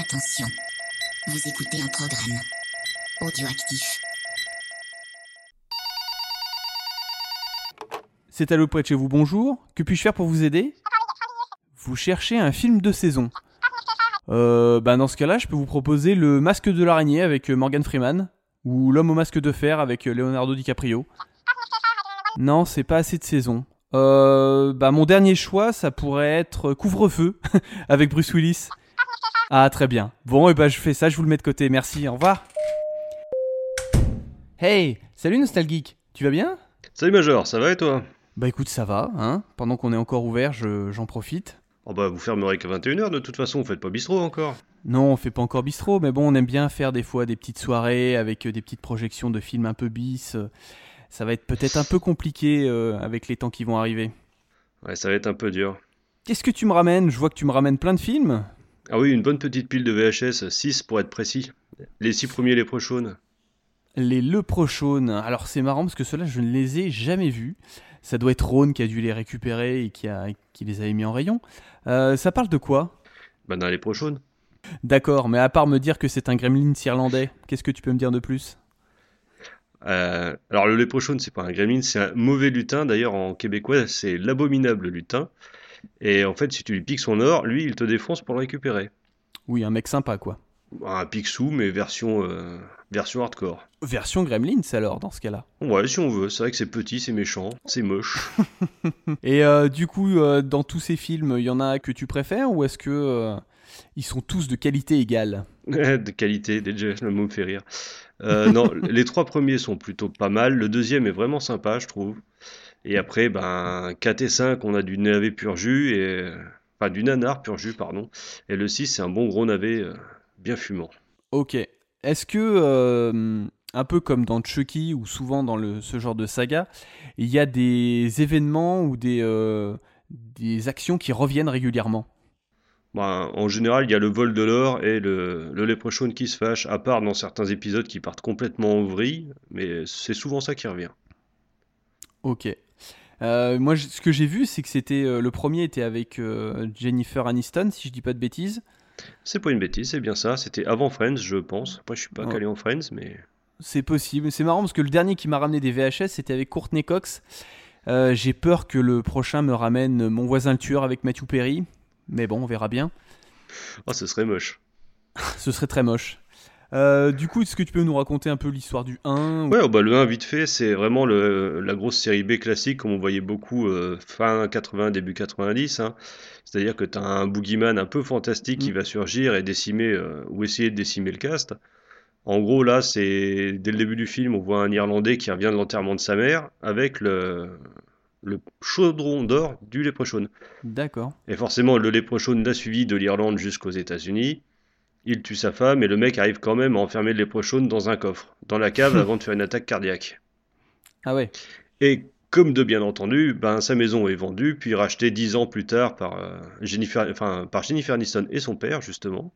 Attention, vous écoutez un programme audioactif. C'est Allo près chez vous, bonjour. Que puis-je faire pour vous aider? Vous cherchez un film de saison. Euh, bah dans ce cas-là, je peux vous proposer Le Masque de l'araignée avec euh, Morgan Freeman ou L'homme au masque de fer avec euh, Leonardo DiCaprio. Non, c'est pas assez de saison. Euh, bah mon dernier choix, ça pourrait être Couvre-feu avec Bruce Willis. Ah très bien. Bon, et bah je fais ça, je vous le mets de côté. Merci, au revoir. Hey, salut Nostalgeek. Tu vas bien? Salut Major, ça va et toi? Bah écoute, ça va, hein. Pendant qu'on est encore ouvert, je- j'en profite. Oh bah vous fermerez qu'à 21h de toute façon, vous faites pas bistrot encore. Non, on fait pas encore bistrot, mais bon, on aime bien faire des fois des petites soirées avec euh, des petites projections de films un peu bis. Euh, Ça va être peut-être un peu compliqué euh, avec les temps qui vont arriver. Ouais, ça va être un peu dur. Qu'est-ce que tu me ramènes? Je vois que tu me ramènes plein de films. Ah oui, une bonne petite pile de VHS, 6 pour être précis. Les 6 premiers les prochaines. Les Leprochaunes. Alors c'est marrant parce que ceux-là, je ne les ai jamais vus. Ça doit être Ron qui a dû les récupérer et qui, a, qui les avait mis en rayon. Euh, ça parle de quoi? Bah dans les prochaines. D'accord, mais à part me dire que c'est un gremlin irlandais, qu'est-ce que tu peux me dire de plus? Euh, alors le léprochaune, c'est pas un gremlin, c'est un mauvais lutin. D'ailleurs en québécois, c'est l'abominable lutin. Et en fait, si tu lui piques son or, lui, il te défonce pour le récupérer. Oui, un mec sympa quoi. Un Picsou, mais version, euh, version hardcore. Version Gremlins alors dans ce cas-là. Ouais, si on veut. C'est vrai que c'est petit, c'est méchant, c'est moche. Et euh, du coup, euh, dans tous ces films, il y en a que tu préfères ou est-ce que euh, ils sont tous de qualité égale de qualité, déjà le mot me fait rire. Non, les trois premiers sont plutôt pas mal. Le deuxième est vraiment sympa, je trouve. Et après, ben, 4 et 5, on a du navet pur jus, et... enfin du nanar pur jus, pardon. Et le 6, c'est un bon gros navet euh, bien fumant. Ok. Est-ce que, euh, un peu comme dans Chucky ou souvent dans le, ce genre de saga, il y a des événements ou des, euh, des actions qui reviennent régulièrement? Ben, en général, il y a le vol de l'or et le, le léprechaune qui se fâche, à part dans certains épisodes qui partent complètement en vrille, mais c'est souvent ça qui revient. Ok. Euh, moi, je- ce que j'ai vu, c'est que c'était euh, le premier était avec euh, Jennifer Aniston, si je dis pas de bêtises. C'est pas une bêtise, c'est bien ça. C'était avant Friends, je pense. Après, je suis pas Ouais. calé en Friends, mais C'est possible. C'est marrant parce que le dernier qui m'a ramené des VHS, c'était avec Courtney Cox. J'ai peur que le prochain me ramène Mon voisin le tueur avec Matthew Perry. Mais bon, on verra bien. oh, ce serait moche. Ce serait très moche. Euh, du coup, est-ce que tu peux nous raconter un peu l'histoire du 1 ou- Ouais, oh, bah, le 1, vite fait, c'est vraiment le, la grosse série B classique, comme on voyait beaucoup euh, fin 80, début 90. hein. C'est-à-dire que tu as un boogeyman un peu fantastique qui Mm. va surgir et décimer, euh, ou essayer de décimer le cast. En gros, là, c'est dès le début du film, on voit un Irlandais qui revient de l'enterrement de sa mère avec le, le chaudron d'or du léprechaune. D'accord. Et forcément, le léprechaune l'a suivi de l'Irlande jusqu'aux États-Unis. Il tue sa femme et le mec arrive quand même à enfermer le léprechaune dans un coffre, dans la cave avant de faire une attaque cardiaque. Ah ouais. Et comme de bien entendu, ben, sa maison est vendue, puis rachetée dix ans plus tard par, euh, Jennifer, enfin, par Jennifer Aniston et son père, justement.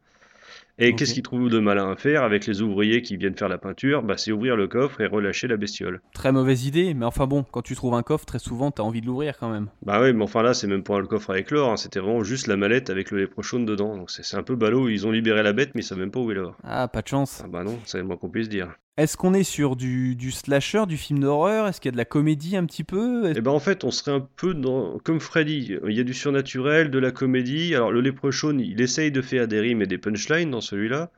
Et qu'est-ce qu'il trouve de malin à faire avec les ouvriers qui viennent faire la peinture? Bah, C'est ouvrir le coffre et relâcher la bestiole. Très mauvaise idée, mais enfin bon, quand tu trouves un coffre, très souvent, t'as envie de l'ouvrir quand même. Bah oui, mais enfin là, c'est même pas le coffre avec l'or, hein, c'était vraiment juste la mallette avec le léprechaune dedans. Donc c'est c'est un peu ballot, ils ont libéré la bête, mais ils savent même pas où est l'or. Ah, pas de chance. Ah bah non, c'est le moins qu'on puisse dire. Est-ce qu'on est sur du, du slasher, du film d'horreur? Est-ce qu'il y a de la comédie un petit peu? Et ben en fait, on serait un peu dans... comme Freddy. Il y a du surnaturel, de la comédie. Alors le léprechaune, il essaye de faire des rimes et des punchlines dans celui-là.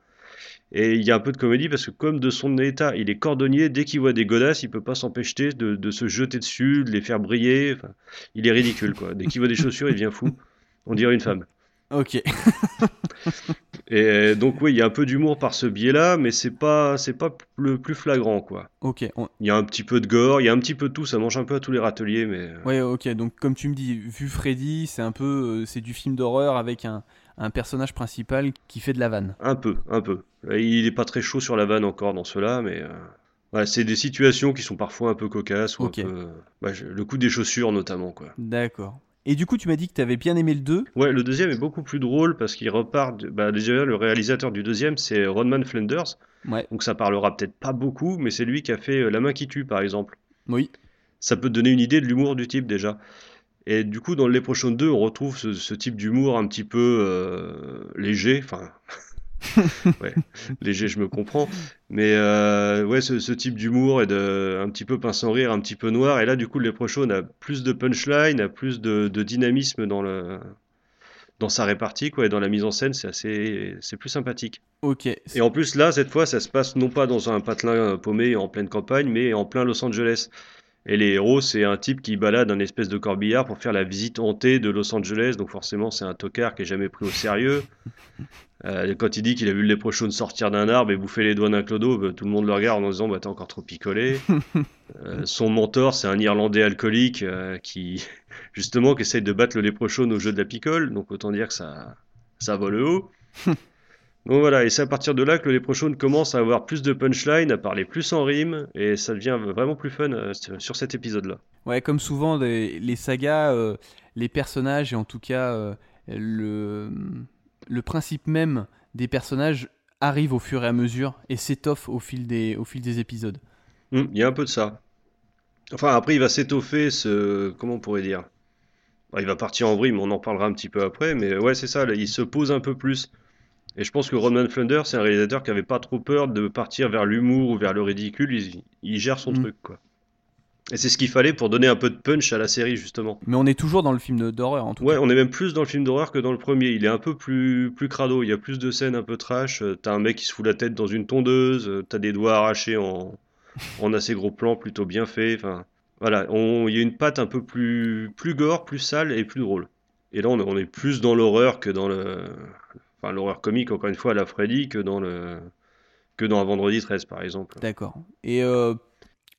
Et il y a un peu de comédie parce que comme de son état, il est cordonnier, dès qu'il voit des godasses, il peut pas s'empêcher de, de se jeter dessus, de les faire briller. Il est ridicule quoi. Dès qu'il voit des chaussures, il devient fou. On dirait une femme. Ok. Et donc oui, il y a un peu d'humour par ce biais-là, mais c'est pas c'est pas le plus flagrant quoi. Ok. on- Il y a un petit peu de gore, il y a un petit peu de tout, ça mange un peu à tous les râteliers, mais euh, Ouais, ok. Donc, comme tu me dis, vu Freddy, c'est un peu, euh, c'est du film d'horreur avec un, un personnage principal qui fait de la vanne. Un peu, un peu. Euh, Il est pas très chaud sur la vanne encore dans ceux-là, mais euh, ouais, c'est des situations qui sont parfois un peu cocasses ou Ok. un peu. bah, le coup des chaussures notamment, quoi. D'accord. Et du coup, tu m'as dit que tu avais bien aimé le 2. Ouais, le deuxième est beaucoup plus drôle parce qu'il repart. de- Bah, déjà, le réalisateur du deuxième, c'est Rodman Flanders, Ouais. donc ça parlera peut-être pas beaucoup, mais c'est lui qui a fait euh, La main qui tue, par exemple. Oui. Ça peut te donner une idée de l'humour du type déjà. Et du coup, dans Les Prochains 2, on retrouve ce, ce type d'humour un petit peu euh, léger, enfin, ouais, léger, je me comprends. Mais euh, ouais, ce, ce type d'humour et de un petit peu pince sans rire, un petit peu noir. Et là, du coup, le Leprechaun a plus de punchline, a plus de, de dynamisme dans le dans sa répartie, quoi, et dans la mise en scène, c'est assez, c'est plus sympathique. Ok. Et en plus, là, cette fois, ça se passe non pas dans un patelin euh, paumé en pleine campagne, mais en plein Los Angeles. Et les héros, c'est un type qui balade un espèce de corbillard pour faire la visite hantée de Los Angeles. Donc forcément, c'est un tocard qui est jamais pris au sérieux. Euh, quand il dit qu'il a vu le léprechaun sortir d'un arbre et bouffer les doigts d'un clodo, bah, tout le monde le regarde en disant bah, T'es encore trop picolé. Euh, son mentor, c'est un Irlandais alcoolique euh, qui, justement, qui essaye de battre le léprechaun au jeu de la picole. Donc autant dire que ça, ça vole haut. Donc voilà, et c'est à partir de là que le léprechaun commence à avoir plus de punchline, à parler plus en rime, et ça devient vraiment plus fun euh, sur cet épisode-là. Ouais, comme souvent, les, les sagas, euh, les personnages, et en tout cas euh, le, le principe même des personnages arrive au fur et à mesure et s'étoffe au, fil des- au fil des épisodes. Hum, Il y a un peu de ça. Enfin, après, il va s'étoffer, ce... comment on pourrait dire? Bah, il va partir en vrille, mais on en parlera un petit peu après, mais ouais, c'est ça, là, il se pose un peu plus. Et je pense que Roman Flunder, c'est un réalisateur qui avait pas trop peur de partir vers l'humour ou vers le ridicule, il, il gère son Mm. truc, quoi. Et c'est ce qu'il fallait pour donner un peu de punch à la série, justement. Mais on est toujours dans le film d'horreur, en tout Ouais, cas. on est même plus dans le film d'horreur que dans le premier. Il est un peu plus, plus crado. Il y a plus de scènes un peu trash. Euh, T'as un mec qui se fout la tête dans une tondeuse. euh, T'as des doigts arrachés en, en assez gros plans, plutôt bien fait. Enfin, voilà. Il y a une patte un peu plus, plus gore, plus sale et plus drôle. Et là, on, on est plus dans l'horreur que dans le, l'horreur comique, encore une fois, à la Freddy, que dans le, que dans un Vendredi 13, par exemple. D'accord. Et euh,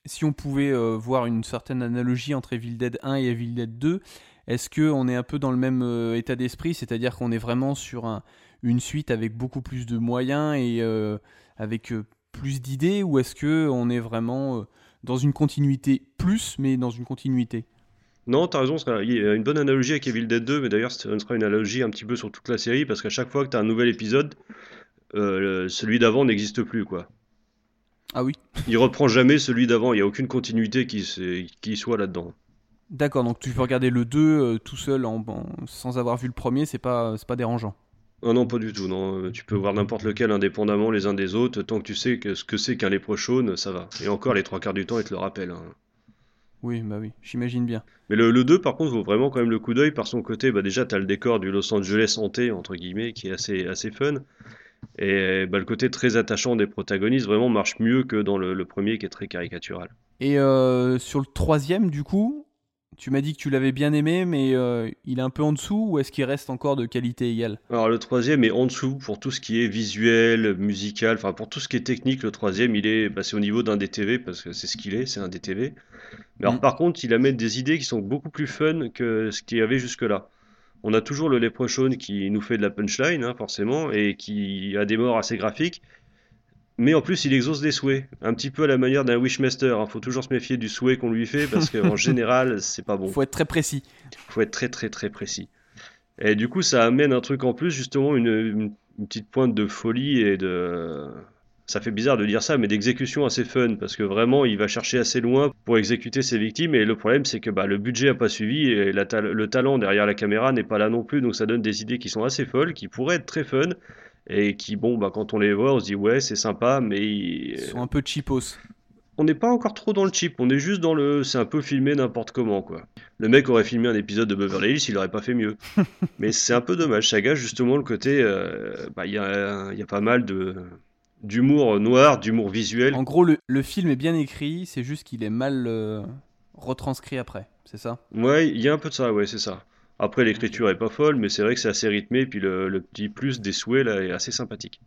si on pouvait euh, voir une certaine analogie entre Evil Dead 1 et Evil Dead 2, est-ce qu'on est un peu dans le même euh, état d'esprit? C'est-à-dire qu'on est vraiment sur un- une suite avec beaucoup plus de moyens et avec plus d'idées Ou est-ce qu'on est vraiment dans une continuité plus, mais dans une continuité? Non, t'as raison, sera- il y a une bonne analogie avec Evil Dead 2, mais d'ailleurs, ce sera une analogie un petit peu sur toute la série, parce qu'à chaque fois que t'as un nouvel épisode, euh, celui d'avant n'existe plus, quoi. Ah oui Il reprend jamais celui d'avant, il n'y a aucune continuité qui, soit là-dedans. D'accord, donc tu peux regarder le 2 euh, tout seul en, en- sans avoir vu le premier, c'est pas, dérangeant. Ah non, pas du tout, non. Euh, Tu peux voir n'importe lequel indépendamment les uns des autres, tant que tu sais que ce que c'est qu'un léprechaun, ça va. Et encore, les trois quarts du temps, ils te le rappellent. hein. Oui, bah oui, j'imagine bien. Mais le, le 2, par contre, vaut vraiment quand même le coup d'œil par son côté. Bah, déjà, tu as le décor du Los Angeles hanté, entre guillemets, qui est assez, assez fun. Et bah, le côté très attachant des protagonistes vraiment marche mieux que dans le, le premier qui est très caricatural. Et euh, sur le troisième, du coup, tu m'as dit que tu l'avais bien aimé, mais euh, il est un peu en dessous ou est-ce qu'il reste encore de qualité égale? Alors le troisième est en dessous pour tout ce qui est visuel, musical, enfin pour tout ce qui est technique. Le troisième, il est passé au niveau d'un DTV parce que c'est ce qu'il est, c'est un DTV. Mais alors Mm. par contre, il amène des idées qui sont beaucoup plus fun que ce qu'il y avait jusque-là. On a toujours le Leprechaun qui nous fait de la punchline, hein, forcément, et qui a des morts assez graphiques. Mais en plus, il exauce des souhaits, un petit peu à la manière d'un Wishmaster. Il faut toujours se méfier du souhait qu'on lui fait parce qu'en général, c'est pas bon Faut être très précis. faut être très très très précis. Et du coup, ça amène un truc en plus, justement, une, une- une petite pointe de folie et de... Ça fait bizarre de dire ça, mais d'exécution assez fun, parce que vraiment, il va chercher assez loin pour exécuter ses victimes, et le problème, c'est que bah, le budget a pas suivi, et la ta- le talent derrière la caméra n'est pas là non plus, donc ça donne des idées qui sont assez folles, qui pourraient être très fun, et qui, bon, bah, quand on les voit, on se dit, ouais, c'est sympa, mais... Ils sont un peu cheapos. On n'est pas encore trop dans le cheap, on est juste dans le. C'est un peu filmé n'importe comment, quoi. Le mec aurait filmé un épisode de Beverly Hills, il aurait pas fait mieux. Mais c'est un peu dommage, ça gâche justement le côté. euh, bah, Il y, a, y a pas mal de d'humour noir, d'humour visuel. En gros, le, le film est bien écrit, c'est juste qu'il est mal euh, retranscrit après, c'est ça? Ouais, il y a un peu de ça, ouais, c'est ça. Après, l'écriture est pas folle, mais c'est vrai que c'est assez rythmé, puis le, le petit plus des souhaits là est assez sympathique.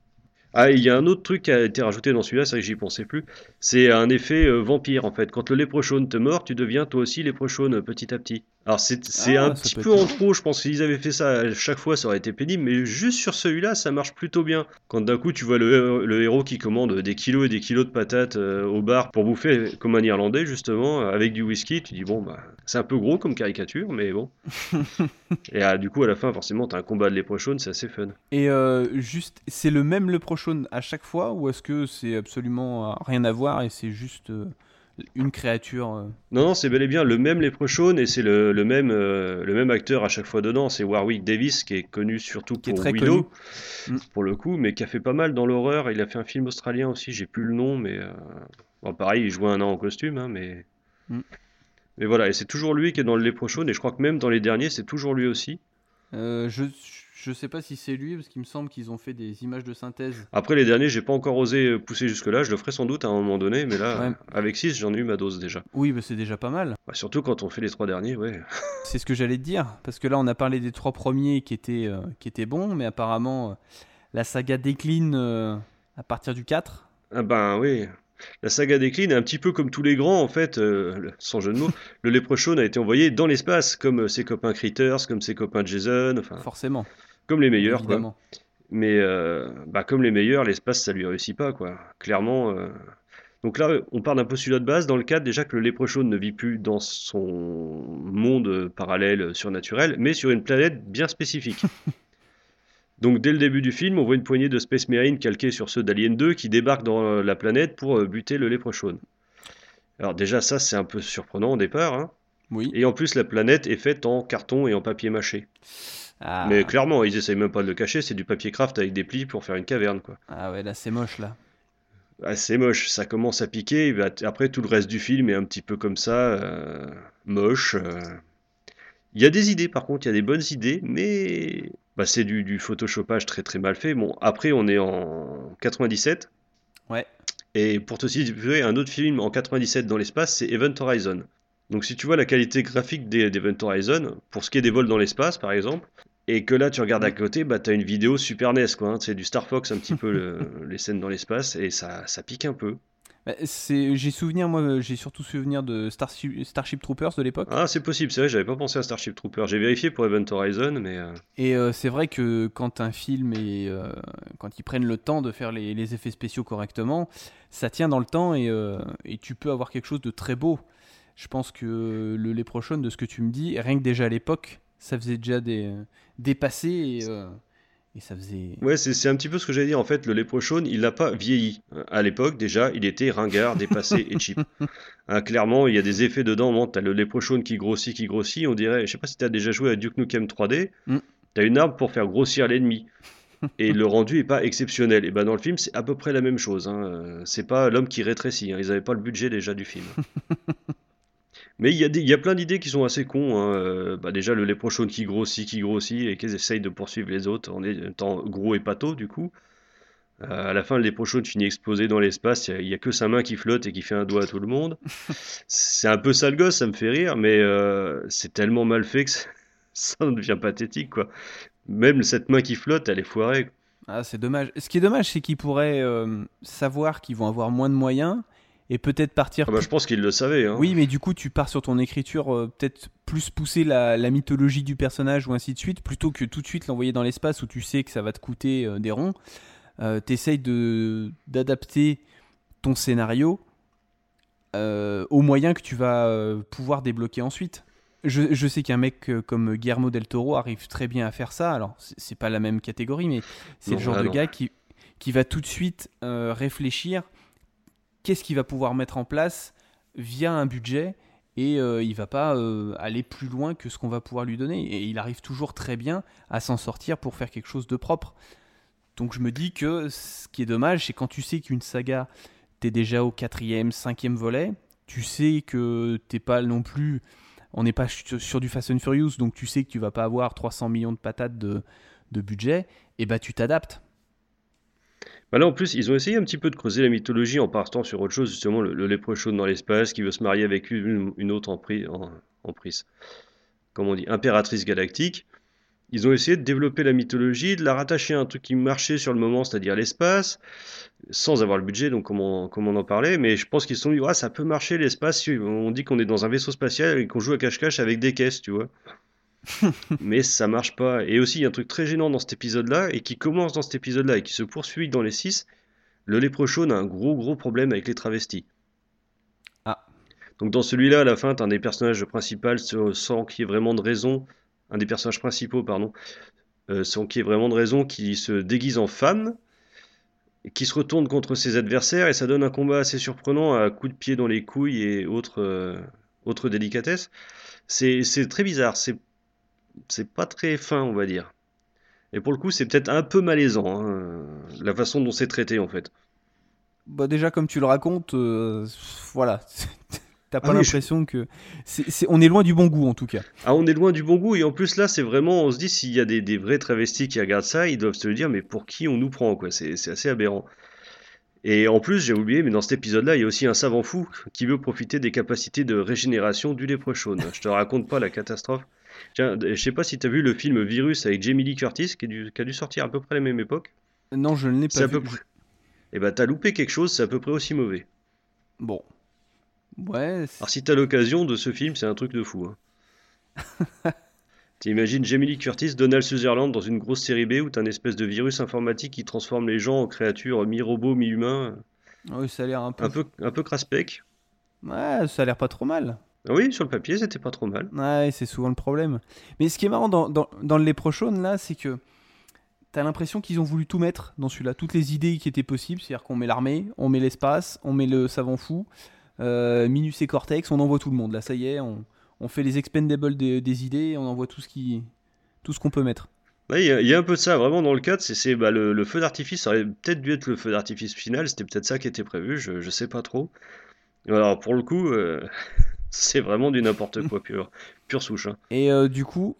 Ah, il y a un autre truc qui a été rajouté dans celui-là, c'est vrai que j'y pensais plus. C'est un effet euh, vampire en fait. Quand le léprechaun te mord, tu deviens toi aussi léprechaun euh, petit à petit. Alors c'est Ah, un petit peu en trop, je pense. S'ils avaient fait ça à chaque fois, ça aurait été pénible. Mais juste sur celui-là, ça marche plutôt bien. Quand d'un coup tu vois le, héros- le héros qui commande des kilos et des kilos de patates euh, au bar pour bouffer comme un Irlandais justement, avec du whisky, tu dis bon bah c'est un peu gros comme caricature, mais bon. et ah, du coup à la fin forcément t'as un combat de léprechaun, c'est assez fun. Et euh, juste, c'est le même le prochain à chaque fois ou est-ce que c'est absolument euh, rien à voir et c'est juste euh, une créature. euh. Non, non, c'est bel et bien le même Leprechaun et c'est le, le même, euh, le même acteur à chaque fois dedans. C'est Warwick Davis qui est connu surtout pour très connu. Mm. pour le coup, mais qui a fait pas mal dans l'horreur. Il a fait un film australien aussi, j'ai plus le nom, mais euh, bon, pareil, il jouait un an en costume, hein, mais. Mm. Mais voilà, et c'est toujours lui qui est dans le Leprechaun, et je crois que même dans les derniers, c'est toujours lui aussi. Euh, je je sais pas si c'est lui parce qu'il me semble qu'ils ont fait des images de synthèse. Après les derniers, j'ai pas encore osé pousser jusque-là, je le ferai sans doute à un moment donné, mais là, Ouais. avec 6, j'en ai eu ma dose déjà. Oui, bah, c'est déjà pas mal. Bah, surtout quand on fait les trois derniers, ouais. C'est ce que j'allais te dire parce que là on a parlé des trois premiers qui étaient euh, qui étaient bons, mais apparemment euh, la saga décline euh, à partir du 4. Ah ben oui. La saga décline, un petit peu comme tous les grands, en fait, euh, sans jeu de mots, le Leprechaun a été envoyé dans l'espace, comme ses copains Critters, comme ses copains Jason, enfin, Forcément. Comme les meilleurs, quoi. Mais euh, bah, comme les meilleurs, l'espace, ça lui réussit pas, quoi. Clairement. euh. Donc là, on part d'un postulat de base, dans le cadre déjà que le Leprechaun ne vit plus dans son monde euh, parallèle surnaturel, mais sur une planète bien spécifique. Donc dès le début du film, on voit une poignée de Space Marines calqués sur ceux d'Alien 2 qui débarquent dans la planète pour buter le Leprechaun. Alors déjà ça c'est un peu surprenant au départ, hein. Oui. et en plus la planète est faite en carton et en papier mâché. Ah, Mais clairement ils essayent même pas de le cacher, c'est du papier craft avec des plis pour faire une caverne quoi. ah ouais, là c'est moche là. Ah, c'est moche, ça commence à piquer, et bah, après tout le reste du film est un petit peu comme ça, euh, moche. euh. Il y a des idées par contre, il y a des bonnes idées, mais bah, c'est du, du photoshopage très très mal fait. Bon, après on est en 97, Ouais. et pour te situer, un autre film en 97 dans l'espace, c'est Event Horizon. Donc si tu vois la qualité graphique d'Event Horizon, pour ce qui est des vols dans l'espace par exemple, et que là tu regardes à côté, bah t'as une vidéo Super NES quoi, hein, c'est du Star Fox un petit peu le- les scènes dans l'espace, et ça, ça pique un peu. Bah, j'ai souvenir moi j'ai surtout souvenir de Starship, Starship Troopers de l'époque. Ah c'est possible, c'est vrai, j'avais pas pensé à Starship Trooper, j'ai vérifié pour Event Horizon, mais... euh, Et euh, c'est vrai que quand un film est, euh, quand ils prennent le temps de faire les, les effets spéciaux correctement, ça tient dans le temps et, euh, et tu peux avoir quelque chose de très beau. Je pense que le Leprechaun, de ce que tu me dis, rien que déjà à l'époque, ça faisait déjà des dépasser et, euh, et ça faisait. Ouais, c'est un petit peu ce que j'allais dire. En fait, le Leprechaun, il n'a pas vieilli. À l'époque, déjà, il était ringard, dépassé et cheap. Hein, clairement, il y a des effets dedans. Bon, t'as le Leprechaun qui grossit, qui grossit. On dirait, je sais pas si t'as déjà joué à Duke Nukem 3D. Mm. T'as une arme pour faire grossir l'ennemi. Et le rendu est pas exceptionnel. Et ben dans le film, c'est à peu près la même chose. hein. Euh, C'est pas l'homme qui rétrécit. hein. Ils avaient pas le budget déjà du film. Mais il y, a des- il y a plein d'idées qui sont assez cons. hein. Euh, bah déjà, le Leprechaun qui grossit, qui grossit, et qu'ils essayent de poursuivre les autres en étant gros et pâteau, du coup. Euh, à la fin, le Leprechaun finit explosé dans l'espace. Il n'y a, que sa main qui flotte et qui fait un doigt à tout le monde. c'est un peu sale gosse, ça me fait rire, mais euh, c'est tellement mal fait que ça ça devient pathétique, quoi. Même cette main qui flotte, elle est foirée. Ah, c'est dommage. Ce qui est dommage, c'est qu'ils pourraient euh, savoir qu'ils vont avoir moins de moyens et peut-être partir. Ah bah, je pense qu'il le savait. Hein. Oui, mais du coup, tu pars sur ton écriture, euh, peut-être plus pousser la, la mythologie du personnage ou ainsi de suite, plutôt que tout de suite l'envoyer dans l'espace où tu sais que ça va te coûter euh, des ronds. Euh, T'essayes de d'adapter ton scénario euh, aux moyens que tu vas pouvoir débloquer ensuite. Je, je sais qu'un mec comme Guillermo del Toro arrive très bien à faire ça. Alors, c'est pas la même catégorie, mais c'est le genre là, de non. gars qui, qui va tout de suite euh, réfléchir qu'est-ce qu'il va pouvoir mettre en place via un budget et euh, il va pas euh, aller plus loin que ce qu'on va pouvoir lui donner. Et il arrive toujours très bien à s'en sortir pour faire quelque chose de propre. Donc je me dis que ce qui est dommage, c'est quand tu sais qu'une saga, t'es déjà au quatrième, cinquième volet, tu sais que t'es pas non plus, on n'est pas sur du Fast and Furious, donc tu sais que tu vas pas avoir 300 millions de patates de, de budget, et bah tu t'adaptes. Bah là, en plus, ils ont essayé un petit peu de creuser la mythologie en partant sur autre chose, justement, le, le Leprechaun dans l'espace qui veut se marier avec une, une autre en, emprise, comment on dit, impératrice galactique. Ils ont essayé de développer la mythologie, de la rattacher à un truc qui marchait sur le moment, c'est-à-dire l'espace, sans avoir le budget, donc comme on, comme en parlait, mais je pense qu'ils se sont dit, ça peut marcher l'espace, on dit qu'on est dans un vaisseau spatial et qu'on joue à cache-cache avec des caisses, tu vois. mais ça marche pas. Et aussi, il y a un truc très gênant dans cet épisode-là, et qui commence dans cet épisode-là, et qui se poursuit dans les 6. Le Leprechaun a un gros gros problème avec les travestis. Ah. Donc dans celui-là, à la fin, t'as un des personnages principaux sans- qu'il y ait vraiment de raison, un des personnages principaux, pardon, euh, sans qu'il y ait vraiment de raison, qui se déguise en femme, qui se retourne contre ses adversaires et ça donne un combat assez surprenant à coups de pied dans les couilles et autres, euh, autres délicatesses. C'est c'est très bizarre, c'est c'est pas très fin, on va dire. Et pour le coup, c'est peut-être un peu malaisant, hein, la façon dont c'est traité en fait. Bah déjà comme tu le racontes, euh, voilà, t'as pas Ah je- l'impression que on est loin du bon goût en tout cas. Ah, on est loin du bon goût, et en plus là, c'est vraiment, on se dit, s'il y a des, des vrais travestis qui regardent ça, ils doivent se le dire, mais pour qui on nous prend, quoi, c'est c'est assez aberrant. Et en plus, j'ai oublié, mais dans cet épisode-là, il y a aussi un savant fou qui veut profiter des capacités de régénération du léprechaune. Je te raconte pas la catastrophe. Tiens, je sais pas si t'as vu le film Virus avec Jamie Lee Curtis, qui, a dû sortir à peu près à la même époque. Non, je ne l'ai pas à vu. peu près. Eh ben, t'as loupé quelque chose, c'est à peu près aussi mauvais. Bon, ouais, Alors, si t'as l'occasion de ce film, c'est un truc de fou. Hein. T'imagines Jamie Lee Curtis, Donald Sutherland dans une grosse série B où t'as un espèce de virus informatique qui transforme les gens en créatures mi-robots, mi-humains, ouais, ça a l'air un peu, un peu, un peu craspec. ouais, ça a l'air pas trop mal. Ah oui, sur le papier, c'était pas trop mal. Ouais, c'est souvent le problème. Mais ce qui est marrant dans, dans, dans le Leprechaun, là, c'est que t'as l'impression qu'ils ont voulu tout mettre dans celui-là. Toutes les idées qui étaient possibles, c'est-à-dire qu'on met l'armée, on met l'espace, on met le savant fou, euh, Minus et Cortex, on envoie tout le monde. Là, ça y est, on, on fait les expendables des, des idées, on envoie tout ce qui, tout ce qu'on peut mettre. Ouais, Il y, a- il y a un peu de ça, vraiment dans le cadre, c'est c'est, bah, le, le feu d'artifice, ça aurait peut-être dû être le feu d'artifice final, c'était peut-être ça qui était prévu, je, je sais pas trop. Alors pour le coup, euh, c'est vraiment du n'importe quoi, pure, pure souche. hein. Et euh, du coup,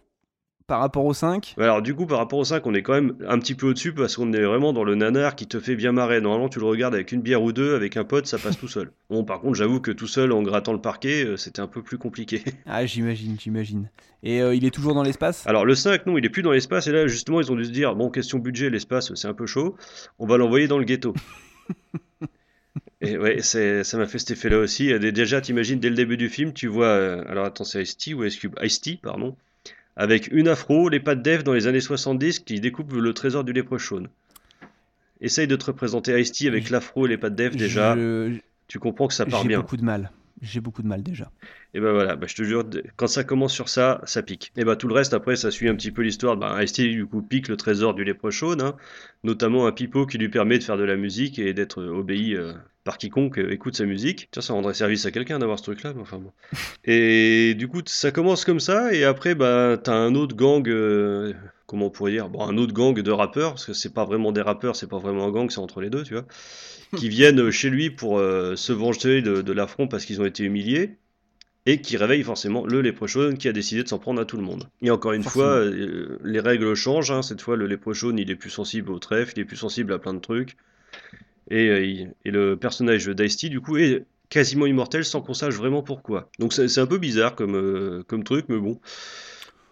par rapport au 5, Alors du coup, par rapport au 5, on est quand même un petit peu au-dessus parce qu'on est vraiment dans le nanar qui te fait bien marrer. Normalement, tu le regardes avec une bière ou deux, avec un pote, ça passe tout seul. Bon, par contre, j'avoue que tout seul, en grattant le parquet, euh, c'était un peu plus compliqué. ah, j'imagine, j'imagine. Et euh, il est toujours dans l'espace? Alors le 5, non, il est plus dans l'espace, et là, justement, ils ont dû se dire, bon, question budget, l'espace, c'est un peu chaud, on va l'envoyer dans le ghetto. Et ouais, ça m'a fait cet effet-là aussi. Déjà, t'imagines, dès le début du film, tu vois, euh, alors attends, c'est Ice-T ou Ice-Cube? Ice-T, pardon, avec une afro, les pattes d'Eve dans les années 70 qui découpent le trésor du léprechaune. Essaye de te représenter Ice-T avec l'afro et les pattes d'Eve déjà, Je- tu comprends que ça part J'ai bien. beaucoup de mal. J'ai beaucoup de mal déjà. Et ben voilà, bah, je te jure, quand ça commence sur ça, ça pique. Et bah tout le reste après, ça suit un petit peu l'histoire. Bah, Ice-T du coup pique le trésor du léprechaune, hein, notamment un pipeau qui lui permet de faire de la musique et d'être euh, obéi euh, par quiconque euh, écoute sa musique. Tiens, ça rendrait service à quelqu'un d'avoir ce truc-là, mais enfin bon. Et du coup, ça commence comme ça, et après, bah t'as un autre gang, euh, comment on pourrait dire, bon, un autre gang de rappeurs, parce que c'est pas vraiment des rappeurs, c'est pas vraiment un gang, c'est entre les deux, tu vois, qui viennent chez lui pour euh, se venger de, de l'affront parce qu'ils ont été humiliés et qui réveille forcément le léprechaune qui a décidé de s'en prendre à tout le monde. Et encore une Forcément. fois, euh, les règles changent. hein. Cette fois, le léprechaune, il est plus sensible au trèfle, il est plus sensible à plein de trucs. Et, euh, et le personnage d'Ice-T, du coup, est quasiment immortel sans qu'on sache vraiment pourquoi. Donc c'est c'est un peu bizarre comme, euh, comme truc, mais bon.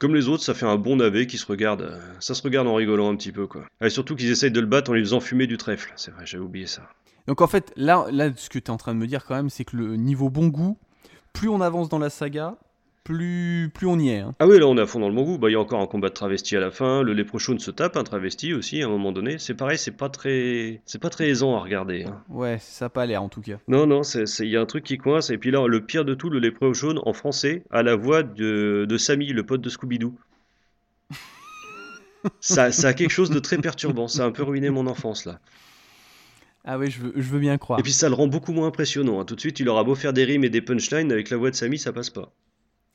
Comme les autres, ça fait un bon navet qui se regarde. euh, Ça se regarde en rigolant un petit peu, quoi. Et surtout qu'ils essayent de le battre en lui faisant fumer du trèfle. C'est vrai, j'avais oublié ça. Donc en fait, là, là ce que tu es en train de me dire quand même, c'est que le niveau bon goût, plus on avance dans la saga, plus, plus on y est. hein. Ah oui, là on est à fond dans le bon goût. Bah, il y a encore un combat de travesti à la fin. Le léprechaune se tape un travesti aussi à un moment donné. C'est pareil, c'est pas très, c'est pas très aisant à regarder. hein. Ouais, ça a pas l'air en tout cas. Non, non, c'est, c'est- il y a un truc qui coince. Et puis là, le pire de tout, le léprechaune en français a la voix de, de Sammy, le pote de Scooby-Doo. Ça, ça a quelque chose de très perturbant. Ça a un peu ruiné mon enfance là. Ah ouais, je veux, je veux bien croire. Et puis ça le rend beaucoup moins impressionnant. hein. Tout de suite, il aura beau faire des rimes et des punchlines avec la voix de Sammy, ça passe pas.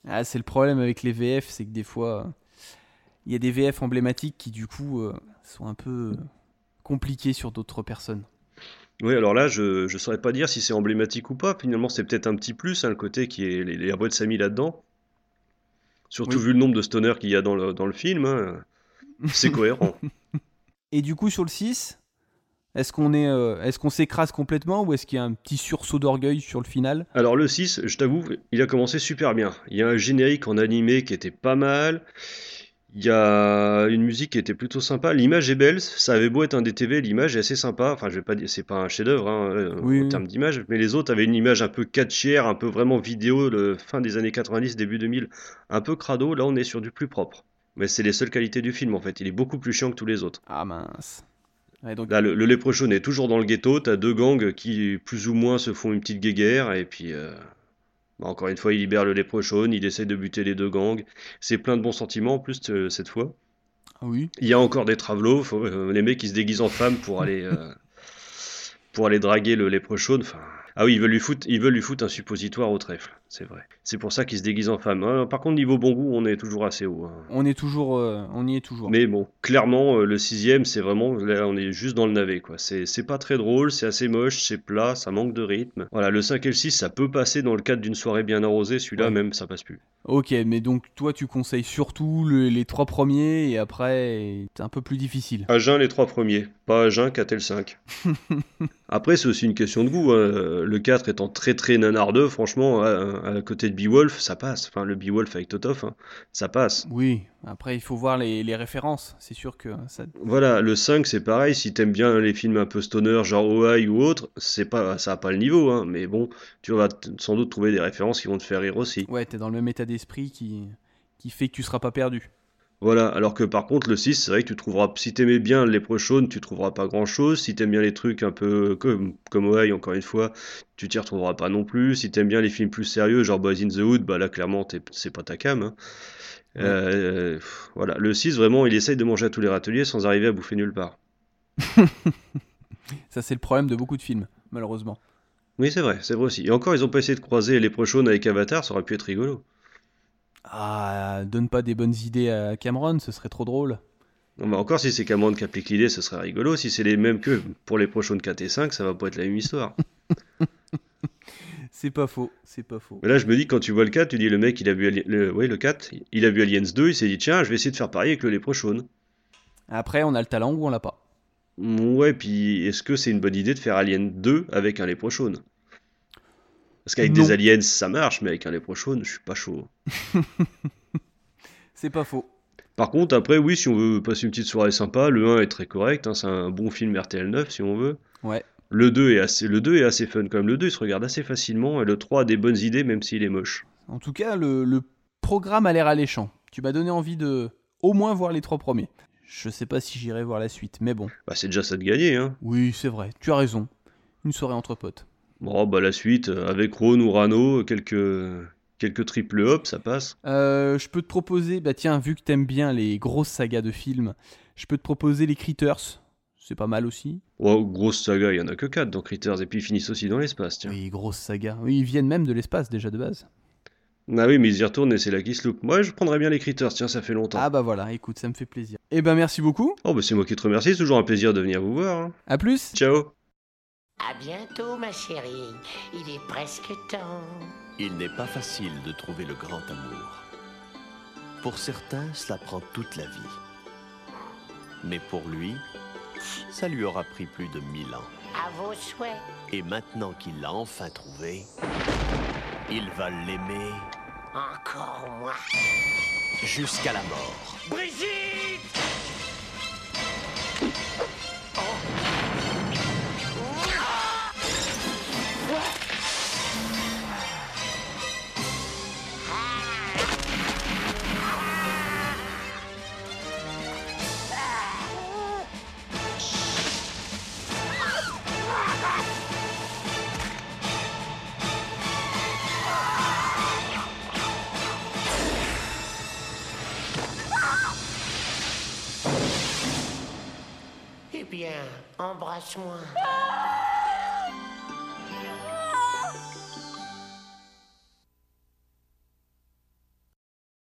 Ah, c'est le problème avec les VF, c'est que des fois, il y a des VF emblématiques qui du coup euh, sont un peu euh, compliqués sur d'autres personnes. Oui, alors là, je ne saurais pas dire si c'est emblématique ou pas. Finalement, c'est peut-être un petit plus, hein, le côté qui est les, les voix de Samy là-dedans. Surtout Oui. vu le nombre de stoners qu'il y a dans le, dans le film. hein. C'est cohérent. Et du coup, sur le 6, est-ce qu'on est, euh, est-ce qu'on s'écrase complètement ou est-ce qu'il y a un petit sursaut d'orgueil sur le final? Alors le 6, je t'avoue, il a commencé super bien. Il y a un générique en animé qui était pas mal. Il y a une musique qui était plutôt sympa. L'image est belle. Ça avait beau être un DTV, l'image est assez sympa. Enfin, je vais pas dire, c'est pas un chef-d'œuvre hein, euh, Oui, en oui. termes d'image, mais les autres avaient une image un peu catchière, un peu vraiment vidéo, le fin des années 90, début 2000, un peu crado. Là, on est sur du plus propre. Mais c'est les seules qualités du film en fait. Il est beaucoup plus chiant que tous les autres. Ah mince. Ouais, donc, Là, le, le léprechaune est toujours dans le ghetto. T'as deux gangs qui, plus ou moins, se font une petite guéguerre. Et puis, euh, bah, encore une fois, il libère le léprechaune. Il essaie de buter les deux gangs. C'est plein de bons sentiments en plus euh, cette fois. ah oui. Il y a encore des travelots. euh, les mecs qui se déguisent en femmes pour aller, euh, pour aller draguer le léprechaune. Enfin, ah oui, ils veulent lui foutre, ils veulent lui foutre un suppositoire au trèfle, c'est vrai. C'est pour ça qu'il se déguise en femme. Euh, par contre, niveau bon goût, on est toujours assez haut. hein. On est toujours, euh, on y est toujours. Mais bon, clairement, euh, le sixième, c'est vraiment, là, on est juste dans le navet, quoi. C'est c'est pas très drôle, c'est assez moche, c'est plat, ça manque de rythme. Voilà, le 5 et le 6, ça peut passer dans le cadre d'une soirée bien arrosée, celui-là Ouais. même, ça passe plus. Ok, mais donc toi tu conseilles surtout le- les trois premiers et après c'est un peu plus difficile. À jeun, les trois premiers, pas à jeun, 4 et le 5. Après, c'est aussi une question de goût. hein. Le 4 étant très très nanardeux, franchement, à, à côté de Beowulf, ça passe. Enfin, le Beowulf avec Totof, hein, ça passe. Oui, après il faut voir les, les références. C'est sûr que ça. Voilà, le 5, c'est pareil, si t'aimes bien les films un peu stoner, genre OI ou autre, c'est pas, ça a pas le niveau, hein, mais bon, tu vas sans doute trouver des références qui vont te faire rire aussi. Ouais, t'es dans le même état d'esprit qui qui fait que tu seras pas perdu. Voilà, alors que par contre, le 6, c'est vrai que tu trouveras, si t'aimais bien les Leprechaun, tu trouveras pas grand chose. Si t'aimes bien les trucs un peu comme, comme encore une fois, tu t'y retrouveras pas non plus. Si t'aimes bien les films plus sérieux, genre Boys in the Hood, bah là, clairement, c'est pas ta cam. hein. Ouais. Euh, voilà, le 6, vraiment, il essaye de manger à tous les râteliers sans arriver à bouffer nulle part. Ça c'est le problème de beaucoup de films, malheureusement. Oui, c'est vrai, c'est vrai aussi. Et encore, ils ont pas essayé de croiser les Leprechaun avec Avatar, ça aurait pu être rigolo. Ah, donne pas des bonnes idées à Cameron, ce serait trop drôle. Non, mais encore, si c'est Cameron qui applique l'idée, ce serait rigolo. Si c'est les mêmes que pour les Leprechaun 4 et 5, ça va pas être la même histoire. C'est pas faux, c'est pas faux. Mais là, je me dis, quand tu vois le 4, tu dis, le mec, il a vu, Ali- le, ouais, le 4, il a vu Aliens 2, il s'est dit, tiens, je vais essayer de faire pareil avec le Leprechaun. Après, on a le talent ou on l'a pas. Ouais, puis est-ce que c'est une bonne idée de faire Alien 2 avec un Leprechaun Parce qu'avec des aliens, ça marche, mais avec un Leprechaun, je suis pas chaud. C'est pas faux. Par contre, après, oui, si on veut passer une petite soirée sympa, le 1 est très correct, hein, c'est un bon film RTL 9 si on veut. Ouais. Le 2 est assez, le 2 est assez fun quand même. Le 2 il se regarde assez facilement et le 3 a des bonnes idées même s'il est moche. En tout cas, le, le programme a l'air alléchant. Tu m'as donné envie de au moins voir les trois premiers. Je sais pas si j'irai voir la suite, mais bon. Bah, c'est déjà ça de gagner, hein. Oui, c'est vrai, tu as raison. Une soirée entre potes. Bon, bah la suite, euh, avec Ron ou Rano, quelques, quelques triple hop, ça passe. Euh, je peux te proposer, bah tiens, vu que t'aimes bien les grosses sagas de films, je peux te proposer les Critters. C'est pas mal aussi. Oh, grosse saga, il y en a que 4 dans Critters, et puis ils finissent aussi dans l'espace, tiens. Oui, grosse saga. Oui, ils viennent même de l'espace déjà de base. Ah oui, mais ils y retournent et c'est là qu'ils se loupent. Moi, je prendrais bien les Critters, tiens, ça fait longtemps. Ah bah voilà, écoute, ça me fait plaisir. Eh ben merci beaucoup. Oh, bah c'est moi qui te remercie, c'est toujours un plaisir de venir vous voir. hein. À plus. Ciao À bientôt, ma chérie. Il est presque temps. Il n'est pas facile de trouver le grand amour. Pour certains, cela prend toute la vie. Mais pour lui, ça lui aura pris plus de mille ans. À vos souhaits. Et maintenant qu'il l'a enfin trouvé, il va l'aimer Encore moi. jusqu'à la mort. Brigitte bien, embrasse-moi.